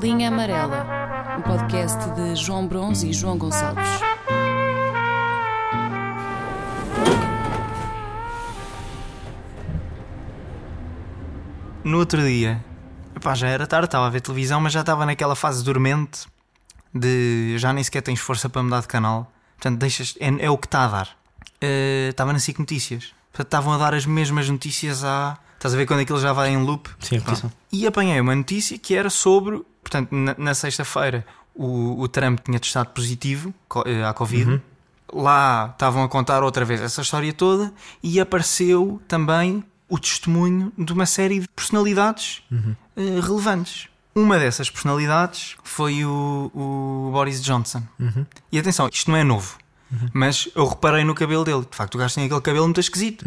Linha Amarela, um podcast de João Bronze e João Gonçalves. No outro dia, epá, já era tarde, estava a ver televisão, mas já estava naquela fase dormente de já nem sequer tens força para mudar de canal. Portanto, deixas, é, é o que está a dar. Eh, estava na SIC Notícias. Portanto, estavam a dar as mesmas notícias há. Estás a ver quando aquilo já vai em loop? Sim, repetição. E apanhei uma notícia que era sobre. Portanto, na, na sexta-feira o, o Trump tinha testado positivo eh, à Covid. Lá estavam a contar outra vez essa história toda e apareceu também o testemunho de uma série de personalidades eh, relevantes. Uma dessas personalidades foi o, o Boris Johnson. E atenção, isto não é novo. Mas eu reparei no cabelo dele. De facto, o gajo tem aquele cabelo muito esquisito.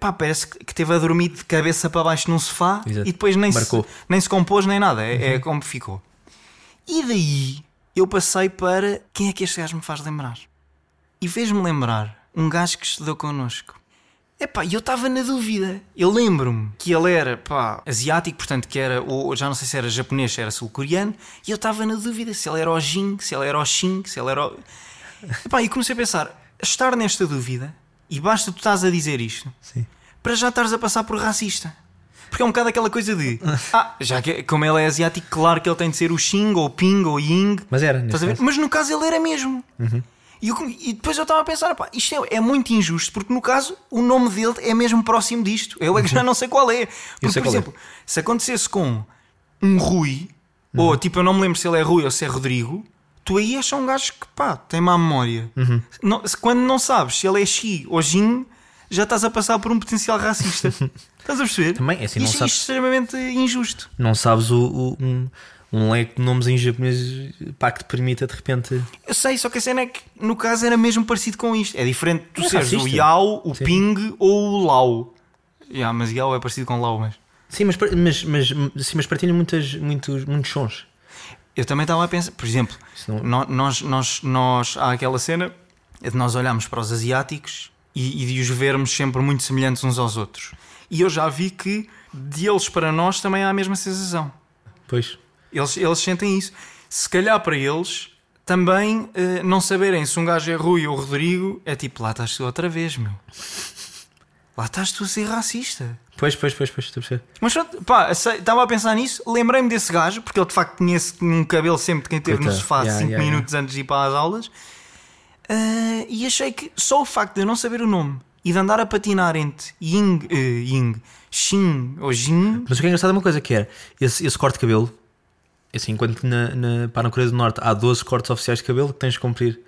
Pá, parece que teve a dormir de cabeça para baixo num sofá Exato. e depois nem se, nem se compôs nem nada. É, é como ficou. E daí eu passei para quem é que este gajo me faz lembrar? E fez-me lembrar um gajo que estudou connosco. Epá, e eu estava na dúvida. Eu lembro-me que ele era pá, asiático, portanto, que era, ou já não sei se era japonês, se era sul-coreano, e eu estava na dúvida se ele era o Jin, se ele era o Shin, se ele era o. Epá, e comecei a pensar, estar nesta dúvida, e basta tu estás a dizer isto, Sim. para já estares a passar por racista. Porque é um bocado aquela coisa de, ah, já que como ele é asiático, claro que ele tem de ser o Xing, ou o Ping, ou o Ying. Mas era. Mas no caso ele era mesmo. E, eu e depois eu estava a pensar, pá, isto é, é muito injusto, porque no caso o nome dele é mesmo próximo disto. Eu é que já não sei qual é. Porque, por é. exemplo, se acontecesse com um Rui, ou tipo, eu não me lembro se ele é Rui ou se é Rodrigo, tu aí és só um gajo que pá, tem má memória. Não- se- quando não sabes se ele é Xi ou Jin, já estás a passar por um potencial racista. estás a perceber? Também, é assim, não isto, sabes- isto é extremamente injusto. Não sabes o, o- um, um leque de nomes em japonês pá, que te permita de repente. Eu sei, só que a cena é que no caso era mesmo parecido com isto. É diferente tu É seres o. Yao, o Sim. Ping ou o Lau. Yeah, mas Yao é parecido com Lau, mas. Sim, mas, mas, mas, sim, mas partilham muitas, muitos, muitos sons. Eu também estava a pensar, por exemplo, não- nó- nós, nós, nós, há aquela cena de nós olharmos para os asiáticos e, e de os vermos sempre muito semelhantes uns aos outros. E eu já vi que deles para nós também há a mesma sensação. Pois. Eles, eles sentem isso. Se calhar para eles também eh, não saberem se um gajo é Rui ou Rodrigo é tipo, lá estás tu outra vez, meu. Lá estás tu a ser racista. Pois, pois, pois, pois, estou a perceber. Mas pronto, pá, estava a pensar nisso, lembrei-me desse gajo, porque ele de facto esse- um cabelo sempre de quem esteve no Coitado. sofá 5 Yeah, yeah, minutos antes de ir para as aulas. Ah, e achei que só o facto de eu não saber o nome e de andar a patinar entre Ying, eh, Ying Xin ou Jin, Mas o que é engraçado é uma coisa que é esse, esse corte de cabelo. Assim, enquanto na, na, pá, na Coreia do Norte há 12 cortes oficiais de cabelo que tens de cumprir.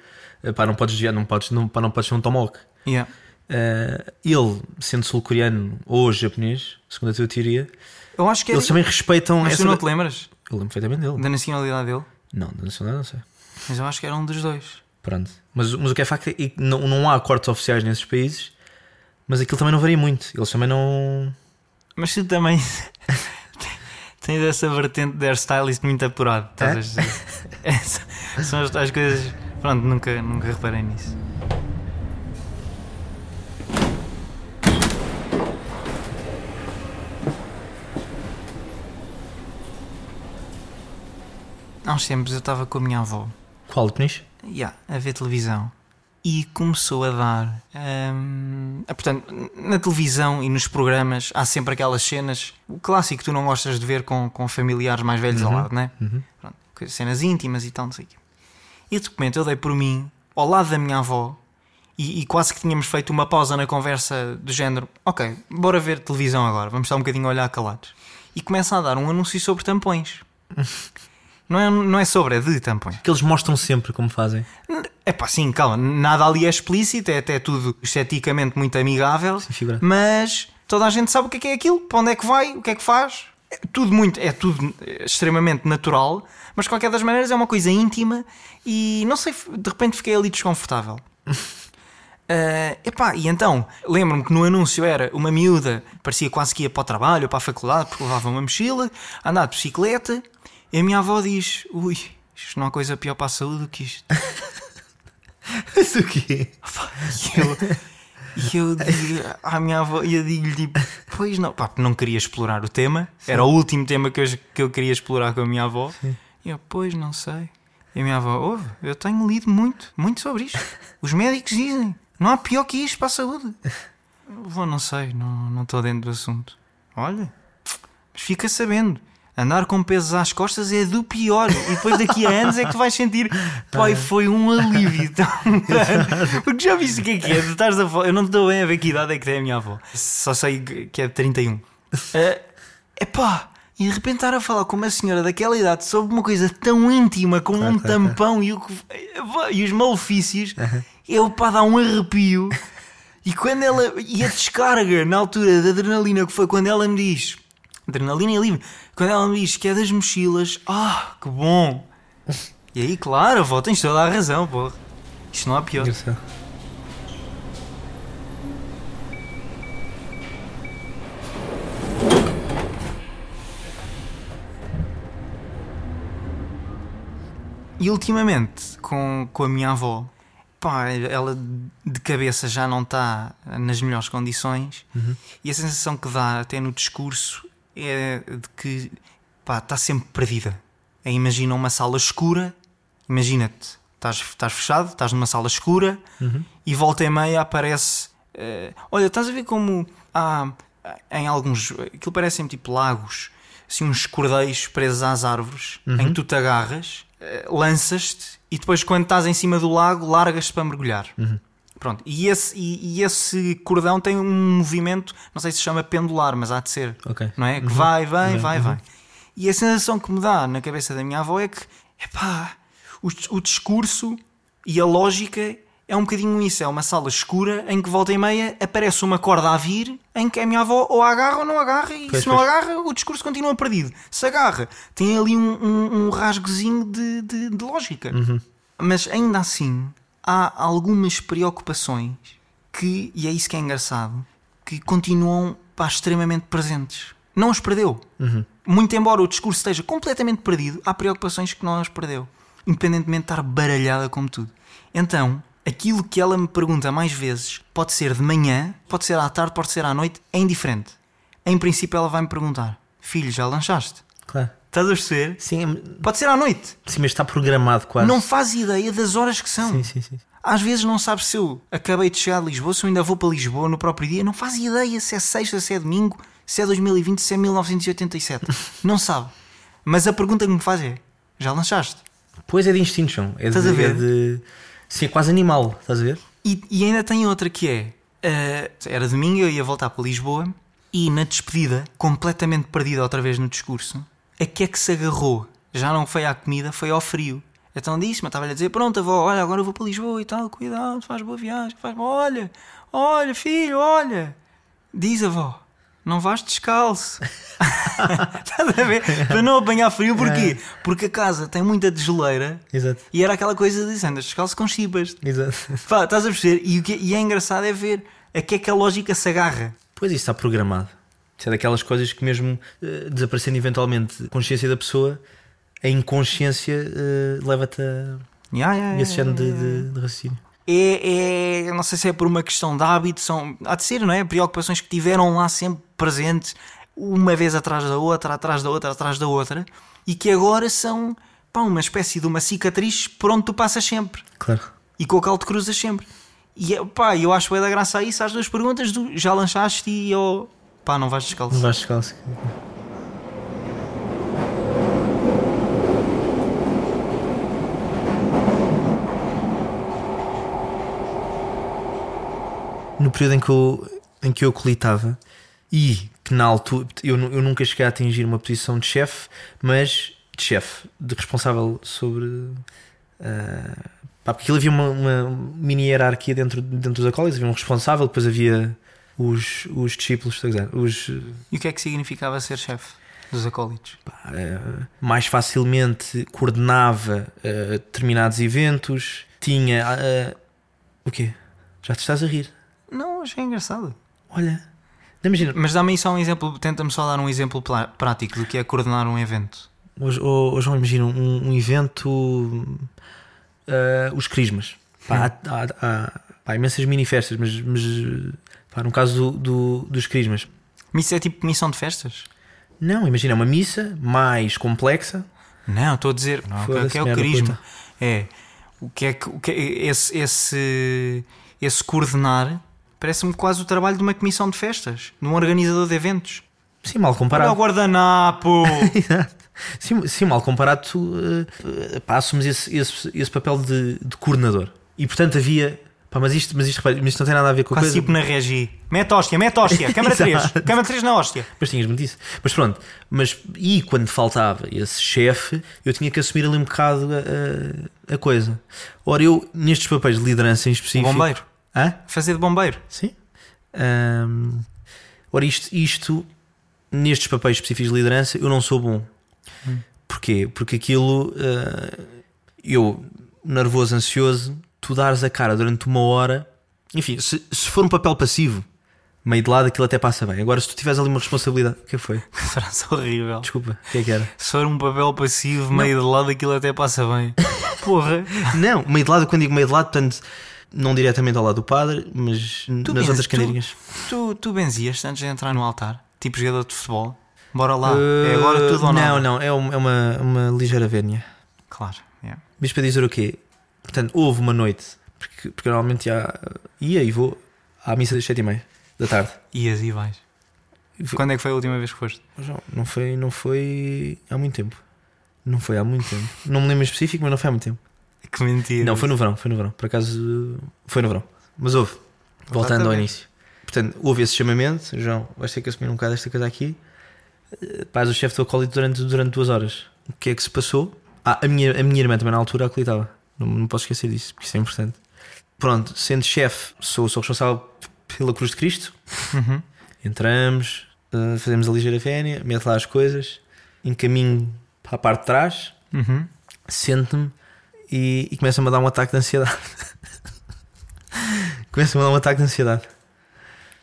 Eh, Pá, não podes desviar, não podes, não, pá, não podes ser um tomahawk. yeah. Eh, ele, sendo sul-coreano ou japonês, segundo a tua teoria, eu acho que é. eles também respeitam Mas essa. tu não te lembras Eu lembro perfeitamente dele. da nacionalidade dele? Não, da nacionalidade não sei. Mas eu acho que era um dos dois. Pronto. Mas, mas o que é facto é que não, não há cortes oficiais nesses países, mas aquilo também não varia muito. Eles também não. Mas tu também tens essa vertente de hairstylist muito apurado. Estás É? a dizer? Essa- São as tais coisas. Pronto, nunca, nunca reparei nisso. Há uns tempos eu estava com a minha avó Qual, Peniche? Yeah, a ver televisão. E começou a dar. hum, ah, portanto, na televisão e nos programas há sempre aquelas cenas. O clássico que tu não gostas de ver com, com familiares mais velhos ao lado, né? Pronto, coisas- cenas íntimas e tal, não sei o quê. E de repente eu dei por mim, ao lado da minha avó, e, e quase que tínhamos feito uma pausa na conversa do género: Ok, bora ver televisão agora, vamos estar um bocadinho a olhar calados. E começa a dar um anúncio sobre tampões. Não é, não é sobre, é de tampões. Que eles mostram sempre como fazem. É pá, sim, calma, nada ali é explícito, é até tudo esteticamente muito amigável, Sim, mas toda a gente sabe o que é que é aquilo, para onde é que vai, o que é que faz. É tudo muito, é tudo eh, extremamente natural, mas de qualquer das maneiras é uma coisa íntima e não sei, de repente fiquei ali desconfortável. Eh, epá, e então, lembro-me que no anúncio era uma miúda, parecia quase que ia para o trabalho ou para a faculdade, porque levava uma mochila, a andar de bicicleta, e a minha avó diz: Ui, isto não há coisa pior para a saúde do que isto. Isso o quê? E eu, e eu digo à minha avó, e eu digo-lhe tipo, pois não, pá, não queria explorar o tema, era o último tema que eu, que eu queria explorar com a minha avó. E eu, pois, não sei. E a minha avó, ouve, eu tenho lido muito, muito sobre isto. Os médicos dizem, não há pior que isto para a saúde. Eu vou, não sei, não não estou dentro do assunto. Olha, mas fica sabendo. Andar com pesos às costas é do pior. E depois daqui a anos é que tu vais sentir. Pai, foi um alívio tão grande. Porque já viste o que é que é? Tu estás a Eu não estou bem a ver que idade é que tem a minha avó. Só sei que é 31. É epá, e de repente estar a falar com uma senhora daquela idade sobre uma coisa tão íntima como um claro, tampão e, o que- e os malefícios, eu pá, dá um arrepio. E quando ela. E a descarga na altura da adrenalina que foi quando ela me diz. Adrenalina é livre. Quando ela me diz que é das mochilas, ah, que bom! E aí, claro, avó, tens toda a razão, porra. Isto não há pior. Engraçado. E ultimamente, com, com a minha avó, pá, ela de cabeça já não está nas melhores condições e a sensação que dá até no discurso é de que pá, está sempre perdida. É, imagina uma sala escura, imagina-te, estás, estás fechado, estás numa sala escura e volta e meia aparece. eh, olha, estás a ver como há em alguns. aquilo parecem tipo lagos, assim uns cordeiros presos às árvores em que tu te agarras, eh, lanças-te e depois, quando estás em cima do lago, largas-te para mergulhar. Pronto, e esse, e, e esse cordão tem um movimento, não sei se se chama pendular, mas há de ser, Ok. não é? Que vai, vem, vai, vai. E a sensação que me dá na cabeça da minha avó é que, epá, o, o discurso e a lógica é um bocadinho isso. É uma sala escura em que volta e meia aparece uma corda a vir em que a minha avó ou agarra ou não agarra e Pois, se não pois. agarra o discurso continua perdido. Se agarra, tem ali um, um, um rasgozinho de, de, de lógica. Mas ainda assim, há algumas preocupações que, e é isso que é engraçado, que continuam pá, extremamente presentes. Não as perdeu. Muito embora o discurso esteja completamente perdido, há preocupações que não as perdeu. Independentemente de estar baralhada como tudo. Então, aquilo que ela me pergunta mais vezes pode ser de manhã, pode ser à tarde, pode ser à noite, é indiferente. Em princípio, ela vai me perguntar: Filho, já lanchaste? Claro. Estás a perceber? Sim, é- Pode ser à noite. sim, mas está programado quase. Não faz ideia das horas que são. Sim, sim, sim. Às vezes não sabes se eu acabei de chegar de Lisboa, se eu ainda vou para Lisboa no próprio dia. Não faz ideia se é sexta, se é domingo, se é 2020, se é 1987. não sabe. Mas a pergunta que me faz é: já lanchaste? Pois é de instinto, João. É Estás de, a ver? É de... Sim, é quase animal, estás a ver? E, e ainda tem outra que é: eh, era domingo, eu ia voltar para Lisboa e na despedida, completamente perdida outra vez no discurso, a que é que se agarrou? Já não foi à comida, foi ao frio. Então disse-me, estava-lhe a dizer: Pronto, avó, olha, agora eu vou para Lisboa e tal, cuidado, faz boa viagem, faz olha, olha, filho, olha. Diz, avó, não vais descalço. Estás a ver? Para não apanhar frio, porquê? Porque a casa tem muita desgeleira Exato. e era aquela coisa de andas descalço com chipas. Exato. Pá, estás a perceber? E, o que, e é engraçado é ver a que é que a lógica se agarra. Pois isso está programado. Isso é daquelas coisas que mesmo eh, desaparecendo eventualmente a consciência da pessoa, a inconsciência eh, leva-te a ya, ya, esse género de, ya, ya. de, de raciocínio. É, é, não sei se é por uma questão de hábito, são, há de ser, não é? Preocupações que tiveram lá sempre presentes, uma vez atrás da outra, atrás da outra, atrás da outra, e que agora são pá, uma espécie de uma cicatriz por onde tu passas sempre Claro. e com o qual te cruzas sempre. E é, pá, eu acho bem da graça a isso às duas perguntas do já lanchaste e eu pá, não vais descalço. Não vais descalço. No período em que eu, em que eu colitava e que na altura eu, eu nunca cheguei a atingir uma posição de chefe, mas de chefe, de responsável sobre. ah, pá, porque aquilo havia uma, uma mini hierarquia dentro, dentro dos acólitos, havia um responsável, depois havia os, os discípulos, os, E o que é que significava ser chefe dos acólitos? eh, mais facilmente coordenava eh, determinados eventos, tinha. eh, o quê? Já te estás a rir? Não, achei engraçado. Olha, imagina, Mas dá-me aí só um exemplo, tenta-me só dar um exemplo prático do que é coordenar um evento. hoje, hoje João, imagina um, um evento. eh, os Crismas. Pá, há, há- há- pá, imensas mini-festas, mas, mas pá, no caso do, do- dos Crismas. Isso é tipo missão de festas? Não, imagina, é uma missa mais complexa, Não, estou a dizer. Não, o que é, é o puta. É. O que é que. O que é, esse, esse, esse coordenar parece-me quase o trabalho de uma comissão de festas, de um organizador de eventos. Sim, mal Olha o comparado. guardanapo! sim, sim, mal comparado, tu uh, pá, assumes esse, esse, esse papel de, de coordenador. E portanto havia. Pá, mas isto, mas isto, mas isto não tem nada a ver com a quase coisa. tipo na regi. Mete hóstia, mete hóstia. Câmara 3. Exato. Câmara 3 na hóstia. Mas tinhas-me disso. Mas pronto, mas e quando faltava esse chefe, eu tinha que assumir ali um bocado a, a- a coisa. Ora, eu, nestes papéis de liderança em específico. bombeiro. Hã? Fazer de bombeiro. Sim. Ahm, ora, isto, isto, nestes papéis específicos de liderança, eu não sou bom. Porquê? Porque aquilo, ah, eu, nervoso, ansioso, tu dares a cara durante uma hora, enfim, se, se for um papel passivo, meio de lado, aquilo até passa bem. Agora, se tu tiveres ali uma responsabilidade, o que é foi? Frase horrível. Desculpa, o que é que era? Se for um papel passivo, meio de lado, aquilo até passa bem. Porra. Não, meio de lado, quando digo meio de lado, portanto, não diretamente ao lado do padre, mas Tu nas outras tu- cadeirinhas. Tu, tu benzias antes de entrar no altar? Tipo jogador de futebol? Bora lá. é agora tudo ou Uh, Não, nada? não, é uma, é uma, uma ligeira vénia. Claro. yeah. Mas para dizer o quê? Portanto, houve uma noite, porque, porque normalmente já ia e vou à missa das sete e meia da tarde. Ias e vais. Quando é que foi a última vez que foste? Não, não foi, não foi há muito tempo. Não foi há muito tempo. Não me lembro em específico, mas não foi há muito tempo. Que mentira. Não, foi no verão, foi no verão. Por acaso foi no verão. Mas houve. Voltando ao início. Portanto, houve esse chamamento. João, vais ter que assumir um bocado esta coisa aqui. Eh, Paz o chefe do acólito durante, durante duas horas. O que é que se passou? Ah, a minha, a minha irmã também na altura acolitava. Não, não posso esquecer disso, porque isso é importante. Pronto, sendo chefe, sou, sou responsável pela Cruz de Cristo. Uhum. Entramos, eh, fazemos a ligeira vénia, mete lá as coisas, encaminho para a parte de trás, Uhum. sento-me e, e começa-me a dar um ataque de ansiedade. começa-me a dar um ataque de ansiedade.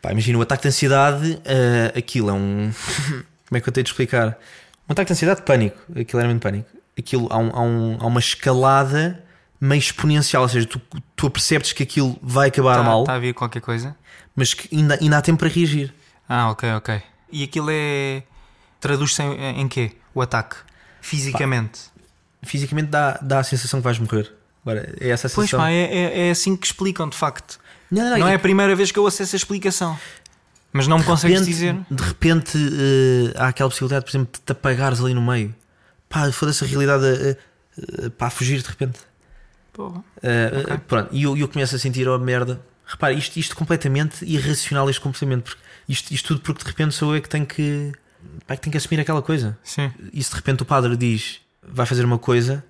Pá, imagina, o ataque de ansiedade, eh, aquilo é um. Como é que eu tenho de explicar? Um ataque de ansiedade, pânico. Aquilo era mesmo pânico. Aquilo há, um- há um- há uma escalada meio exponencial, ou seja, tu, tu percebes que aquilo vai acabar Está mal, tá a vir qualquer coisa? mas que ainda, ainda há tempo para reagir. Ah, ok, ok. E aquilo é. Traduz-se em, em quê? O ataque? Fisicamente. Fisicamente dá, dá a sensação que vais morrer. Agora, é essa a Pois sensação. pá, é, é, é assim que explicam, de facto. Não, não, Não e- é a primeira vez que eu ouço essa explicação. Mas não me consegues repente- dizer. De repente eh, há aquela possibilidade, por exemplo, de te apagares ali no meio. Pá, foda-se a realidade a, a, pá, a fugir de repente. Eh, Ok. eh, pronto, e eu, eu começo a sentir, oh merda. Repara, isto, isto completamente irracional, este comportamento. Porque isto, isto tudo porque de repente sou eu que tenho que, pá, que tenho que assumir aquela coisa. Sim. E se de repente o padre diz vai fazer uma coisa,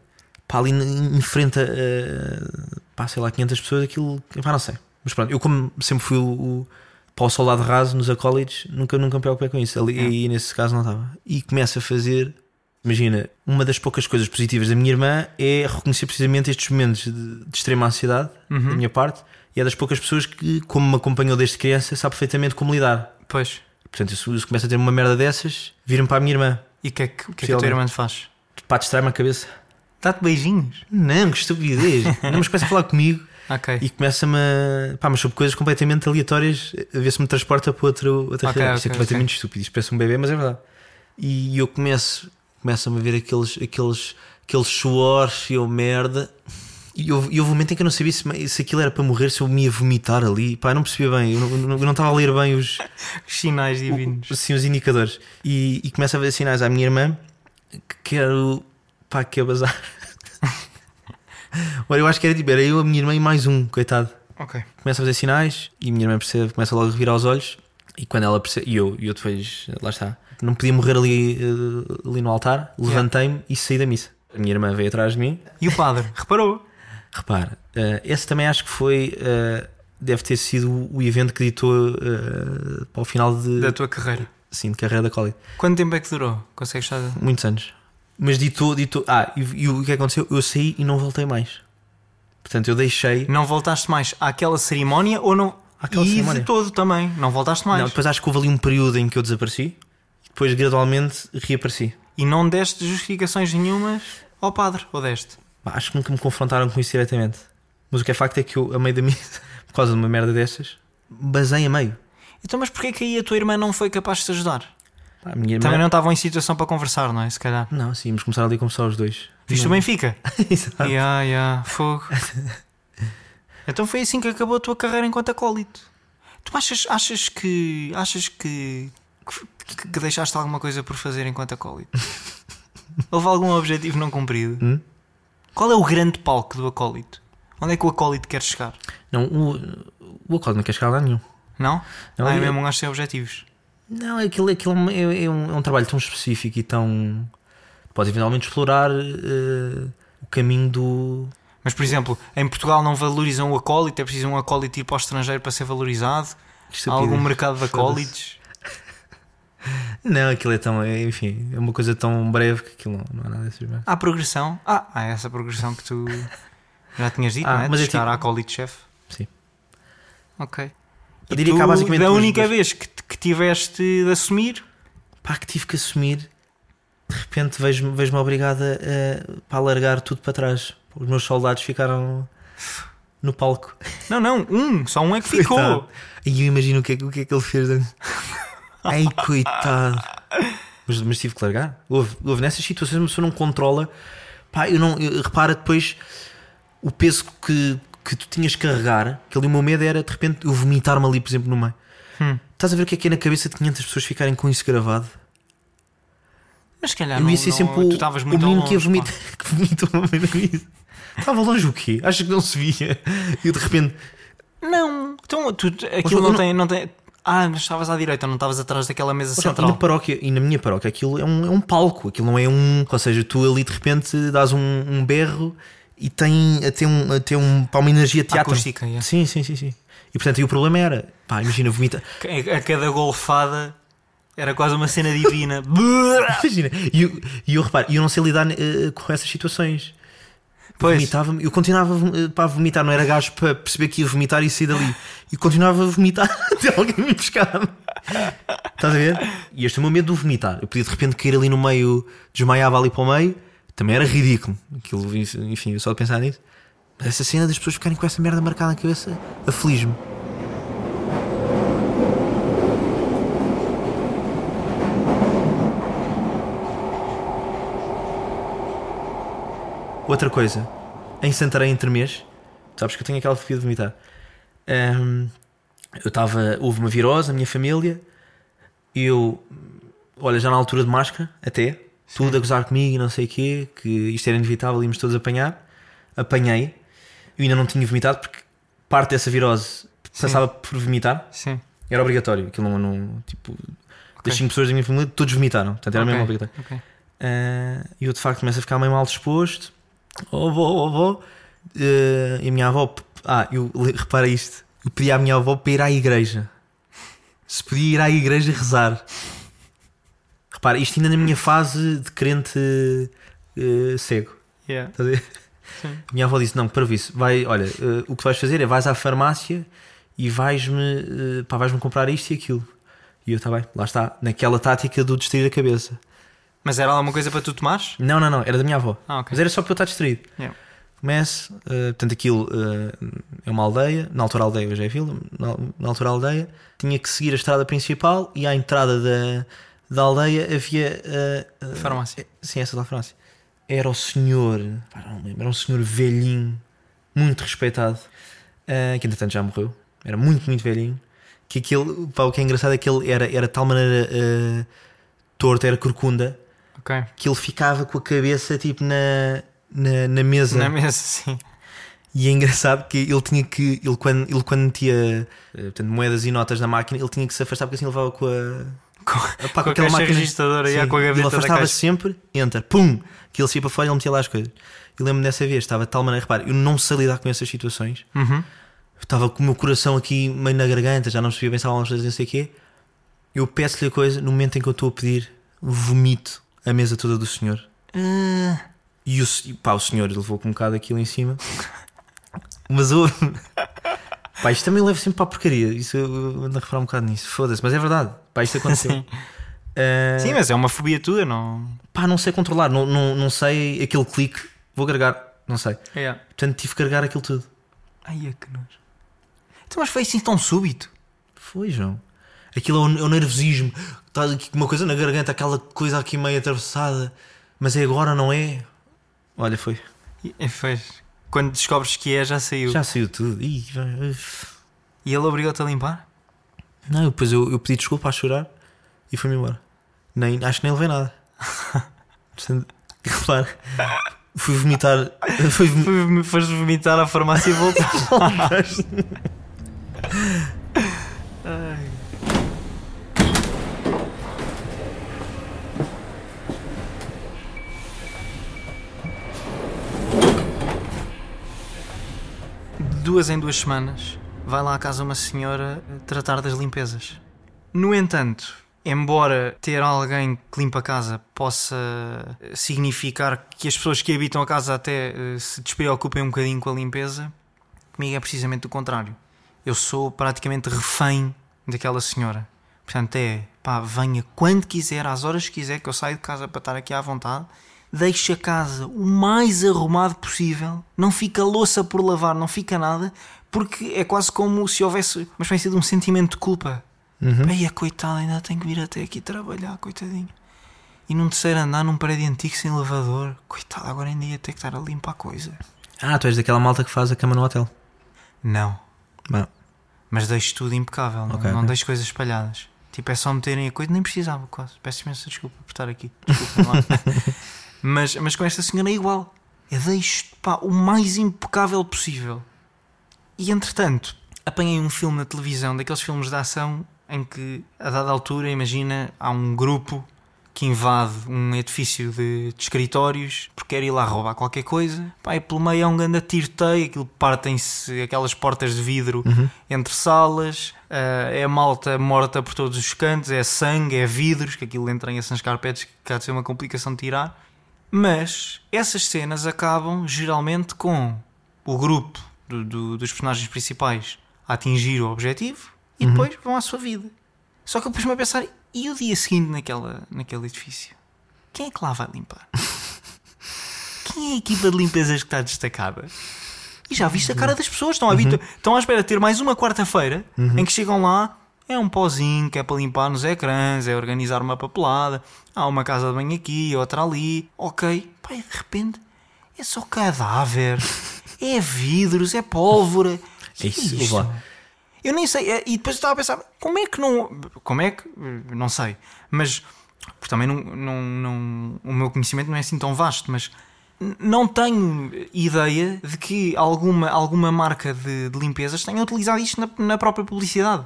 pá, ali em frente a, a pá, sei lá, 500 pessoas, aquilo, pá, não sei. Mas pronto, eu como sempre fui o, o para o soldado raso nos acólitos, nunca, nunca me preocupei com isso. Ali, É. E nesse caso não estava. E começo a fazer, imagina, uma das poucas coisas positivas da minha irmã é reconhecer precisamente estes momentos de, de extrema ansiedade Uhum. da minha parte. E é das poucas pessoas que, como me acompanhou desde criança, sabe perfeitamente como lidar. Pois. Portanto, se- se começo a ter uma merda dessas, vira-me para a minha irmã. E o que é que, que, é que a tua irmã te faz? Pá, distrai-me a cabeça. Dá-te beijinhos? Não, que estupidez. não, mas começa a falar comigo Ok. e começa-me a. Pá, mas sobre coisas completamente aleatórias, a ver se me transporta para outro, outra Ok, realidade. Isto é completamente ok. estúpido. Isto parece um bebê, mas é verdade. E eu começo, começo-me a ver aqueles, aqueles, aqueles suores e eu merda. E houve, um momento em que eu não sabia se, se aquilo era para morrer, se eu me ia vomitar ali. Pá, eu não percebia bem. Eu não, eu não- estava a ler bem os, Os sinais divinos. o- assim, os indicadores. E, e começo a ver sinais à minha irmã que quero. pá, que é bazar. Ora, eu acho que era tipo, era eu, a minha irmã e mais um, coitado. Ok. Começa a fazer sinais e a minha irmã percebe, começa logo a revirar os olhos. E quando ela percebe, e eu, e eu depois, lá está, não podia morrer ali, eh, ali no altar, levantei-me e saí da missa. A minha irmã veio atrás de mim. E o padre? Reparou? Repara, eh, esse também acho que foi, eh, deve ter sido o evento que ditou para o final de, Da tua carreira. sim, de carreira da Coli. Quanto tempo é que durou? Consegues estar. Muitos anos. Mas ditou, ditou. Ah, e, e o que aconteceu? Eu saí e não voltei mais. Portanto, eu deixei. Não voltaste mais àquela cerimónia ou não? Àquela e cerimónia. de todo também. Não voltaste mais. Não, depois acho que houve ali um período em que eu desapareci. Depois, gradualmente, reapareci. E não deste justificações nenhumas ao padre. Ou deste? Acho que nunca me confrontaram com isso diretamente. Mas o que é facto é que eu, a meio da missa, por causa de uma merda destas, basei a meio. Então, mas porquê que aí a tua irmã não foi capaz de te ajudar? Pá, a minha Também irmã- não estavam em situação para conversar, não é? Se calhar. não, sim, vamos começar ali a conversar os dois. Viste o Não- Benfica? Exato. Ya, ya, fogo. então foi assim que acabou a tua carreira enquanto acólito. Tu achas, achas que. Achas que, que. que deixaste alguma coisa por fazer enquanto acólito? Houve algum objetivo não cumprido? Hum? Qual é o grande palco do acólito? Onde é que o acólito quer chegar? Não, o, o acorde não quer chegar a nenhum. Não? Não, ah, é eu- mesmo um gajo sem objetivos. Não, aquilo, aquilo é, um- é- é um, é um trabalho tão específico e tão. Pode eventualmente explorar eh, o caminho do. Mas, por exemplo, em Portugal não valorizam o acólito, é preciso um acólito ir para o estrangeiro para ser valorizado. Há algum mercado de acólitos? Não, aquilo é tão. é, enfim, é uma coisa tão breve que aquilo não, não há nada merdas. Há progressão? Ah, há essa progressão que tu já tinhas dito, Ah, não é? mas de é chegar tipo- a acólito-chefe. Sim. Ok. Eu diria tu, que há basicamente da única duas- vez que, que tiveste de assumir, Pá, que tive que assumir. De repente vejo-me vejo obrigada a, para largar tudo para trás. Os meus soldados ficaram no palco. não, não, um, só um é que ficou. E eu imagino o que, é, que- o que é que ele fez. Ai, coitado. Mas, mas tive que largar. Houve, houve nessas situações, uma pessoa não controla. Pá, eu não. eu- repara depois o peso que, que tu tinhas que carregar. Que ali o meu medo era de repente eu vomitar-me ali, por exemplo, no meio. Hum. Estás a ver o que é que é na cabeça de 500 pessoas ficarem com isso gravado? Mas se calhar eu não, ia ser não- sempre tu o, o muito ao menino que ia longe, vomitar. Que vomitou no meio da vida. Estava longe o quê? Acho que não se via. E de repente. Não, então tu, aquilo não, não- tem, não tem. Ah, mas estavas à direita, não estavas atrás daquela mesa não, e central. na paróquia, e na minha paróquia, aquilo é um, é um palco, aquilo não é um. Ou seja, tu ali de repente dás um, um berro e tem até um, até um, uma energia teatro. Acústica, yeah. Sim, sim, sim, sim. E portanto, aí o problema era, pá, imagina, vomita. A, a cada golfada era quase uma cena divina. Imagina, e eu, e eu reparo, e eu não sei lidar eh, com essas situações. Pois. Vomitava eu continuava eh, pá, a vomitar, não era gajo para perceber que ia vomitar e sair dali. E continuava a vomitar até alguém me buscar. Estás a ver? E este é o meu medo de vomitar. Eu podia de repente cair ali no meio, desmaiava ali para o meio, também era ridículo. Aquilo, enfim, eu só de pensar nisso. Mas essa cena das pessoas ficarem com essa merda marcada na cabeça aflige-me. Outra coisa, em Santarém entre mês, sabes que eu tenho aquela fobia de vomitar. Ahm, eu estava, houve uma virose na minha família, eu, olha, já na altura de máscara, até, tudo a gozar comigo e não sei o quê, que isto era inevitável, íamos todos apanhar. Apanhei, eu ainda não tinha vomitado porque parte dessa virose passava por vomitar, Sim. era obrigatório. Aquilo não, não tipo, das Ok. 5 pessoas da minha família, todos vomitaram, portanto era Ok, mesmo obrigatório. Ah, E eu de facto começo a ficar meio mal disposto. Oh, avó, oh, avó. Ah, e a minha avó, ah, eu repara isto. Eu pedi à minha avó para ir à igreja. Se podia ir à igreja rezar. Repara, isto ainda na minha fase de crente eh, cego. Yeah. A. A minha avó disse: Não, para isso, vai, olha, eh, o que vais fazer é vais à farmácia e vais-me pá, vais-me comprar isto e aquilo. E eu, está bem, lá está, naquela tática do distrair a cabeça. Mas era alguma coisa para tu tomares? Não, não, não, era da minha avó. Ah, ok. Mas era só para eu estar distraído. Yeah. Começo, eh, portanto, aquilo eh, é uma aldeia, na altura aldeia, hoje é vila, na, na altura aldeia, tinha que seguir a estrada principal e à entrada da, da aldeia havia. eh, Farmácia. Sim, essa da farmácia. Era o senhor, pá, não lembro, era um senhor velhinho, muito respeitado, eh, que entretanto já morreu, era muito, muito velhinho. Que aquele, pá, o que é engraçado é que ele era, era de tal maneira torto, era corcunda, Ok. que ele ficava com a cabeça tipo na, na, na mesa. Na mesa, sim. E é engraçado que ele tinha que, ele quando, ele quando metia eh, portanto, moedas e notas na máquina, ele tinha que se afastar porque assim ele levava com a. Com, pá, com a caixa registradora, já, com a Ele gaveta da afastava-se caixa. sempre, entra, pum, que ele se ia para fora e ele metia lá as coisas. Eu lembro-me dessa vez, estava de tal maneira, repare, eu não sei lidar com essas situações, Uhum. estava com o meu coração aqui meio na garganta, já não percebia pensar algumas coisas, não sei o quê. Eu peço-lhe a coisa, no momento em que eu estou a pedir, vomito a mesa toda do senhor. Ah, E o, pá, o senhor levou com um bocado aquilo em cima. Mas o. Pá, isto também leva sempre para a porcaria. Isso eu ando a reparar um bocado nisso. Foda-se, mas é verdade. Pá, isto aconteceu. Sim. Ah, Sim, mas é uma fobia tua, não? Pá, não sei controlar. Não, não, não sei aquele clique. Vou carregar. Não sei. Yeah. Portanto, tive que carregar aquilo tudo. Ai, é que nojo. Então, mas foi assim tão súbito. Foi, João. Aquilo é o, é o nervosismo. Está aqui com uma coisa na garganta, aquela coisa aqui meio atravessada. Mas é agora, não é? Olha, foi. E, fez. Quando descobres que é, já saiu. Já saiu tudo. Ih. E ele obrigou-te a limpar? Não, depois eu, eu pedi desculpa a chorar e fui-me embora. Nem, acho que nem levei nada. Repara, fui vomitar. Fui vom- Fui- Foste vomitar à farmácia e voltaste. Duas em duas semanas vai lá à casa uma senhora tratar das limpezas. No entanto, embora ter alguém que limpa a casa possa significar que as pessoas que habitam a casa até eh, se despreocupem um bocadinho com a limpeza, comigo é precisamente o contrário. Eu sou praticamente refém daquela senhora. Portanto, é pá, venha quando quiser, às horas que quiser, que eu saio de casa para estar aqui à vontade. Deixe a casa o mais arrumado possível, não fica louça por lavar, não fica nada, porque é quase como se houvesse uma espécie de um sentimento de culpa. Uhum. A coitada, ainda tenho que vir até aqui trabalhar, coitadinho. E num terceiro andar, num prédio antigo sem elevador, coitada, agora ainda ia ter que estar a limpar a coisa. Ah, tu és daquela malta que faz a cama no hotel. Não, Não. mas deixo tudo impecável, não, Ok, não ok. deixo coisas espalhadas. Tipo, é só meterem a coisa, nem precisava quase. Peço imensa desculpa por estar aqui. Desculpa. mas, mas com esta senhora é igual. Eu deixo pá, o mais impecável possível. E entretanto, apanhei um filme na televisão, daqueles filmes de ação em que, a dada altura, imagina, há um grupo que invade um edifício de, de escritórios porque quer ir lá roubar qualquer coisa. Pá, e pelo meio é um grande tiroteio, aquilo partem-se aquelas portas de vidro entre salas, ah, é malta morta por todos os cantos, é sangue, é vidros, que aquilo entra em esses carpetes que há de ser uma complicação de tirar. Mas essas cenas acabam geralmente com o grupo do- do- dos personagens principais a atingir o objetivo e depois vão à sua vida. Só que eu pus-me a pensar, e o dia seguinte naquela, naquele edifício? Quem é que lá vai limpar? Quem é a equipa de limpezas que está destacada? E já viste a cara das pessoas, estão, habitu- estão à espera de ter mais uma quarta-feira em que chegam lá, é um pozinho que é para limpar nos ecrãs, é organizar uma papelada, há uma casa de banho aqui, outra ali, ok. E de repente é só cadáver, é vidros, é pólvora. É isso, isto? lá. Eu nem sei, é, e depois eu estava a pensar, como é que não. Como é que. Não sei, mas. Porque também não, não, não, o meu conhecimento não é assim tão vasto, mas não tenho ideia de que alguma, alguma marca de, de limpezas tenha utilizado isto na, na própria publicidade.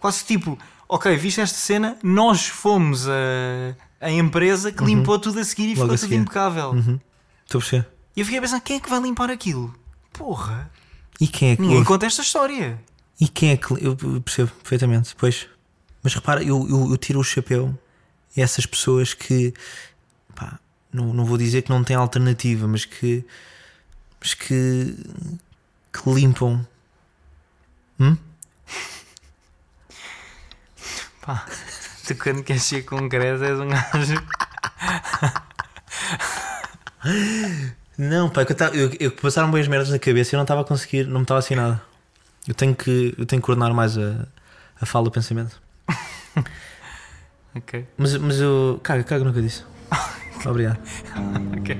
Quase tipo, ok, viste esta cena, nós fomos a, a empresa que limpou tudo a seguir e Logo ficou tudo impecável. Uhum. Estou a perceber. E eu fiquei a pensar, quem é que vai limpar aquilo? Porra, E quem é que. ninguém ouve? conta esta história. E quem é que. Eu percebo perfeitamente, pois. Mas repara, eu, eu, eu tiro o chapéu a essas pessoas que. Pá, não, não vou dizer que não têm alternativa, mas que. Mas que. que limpam. Hum? Pá, tu quando queres ser concreto és um gajo. Não, pá, que eu, tava- eu, eu passaram bem as merdas na cabeça e eu não estava a conseguir, não me estava assim nada. Eu tenho que, eu tenho que coordenar mais a, a fala do pensamento. Ok, Mas, mas eu. Caga, caga nunca disse. Obrigado. ok.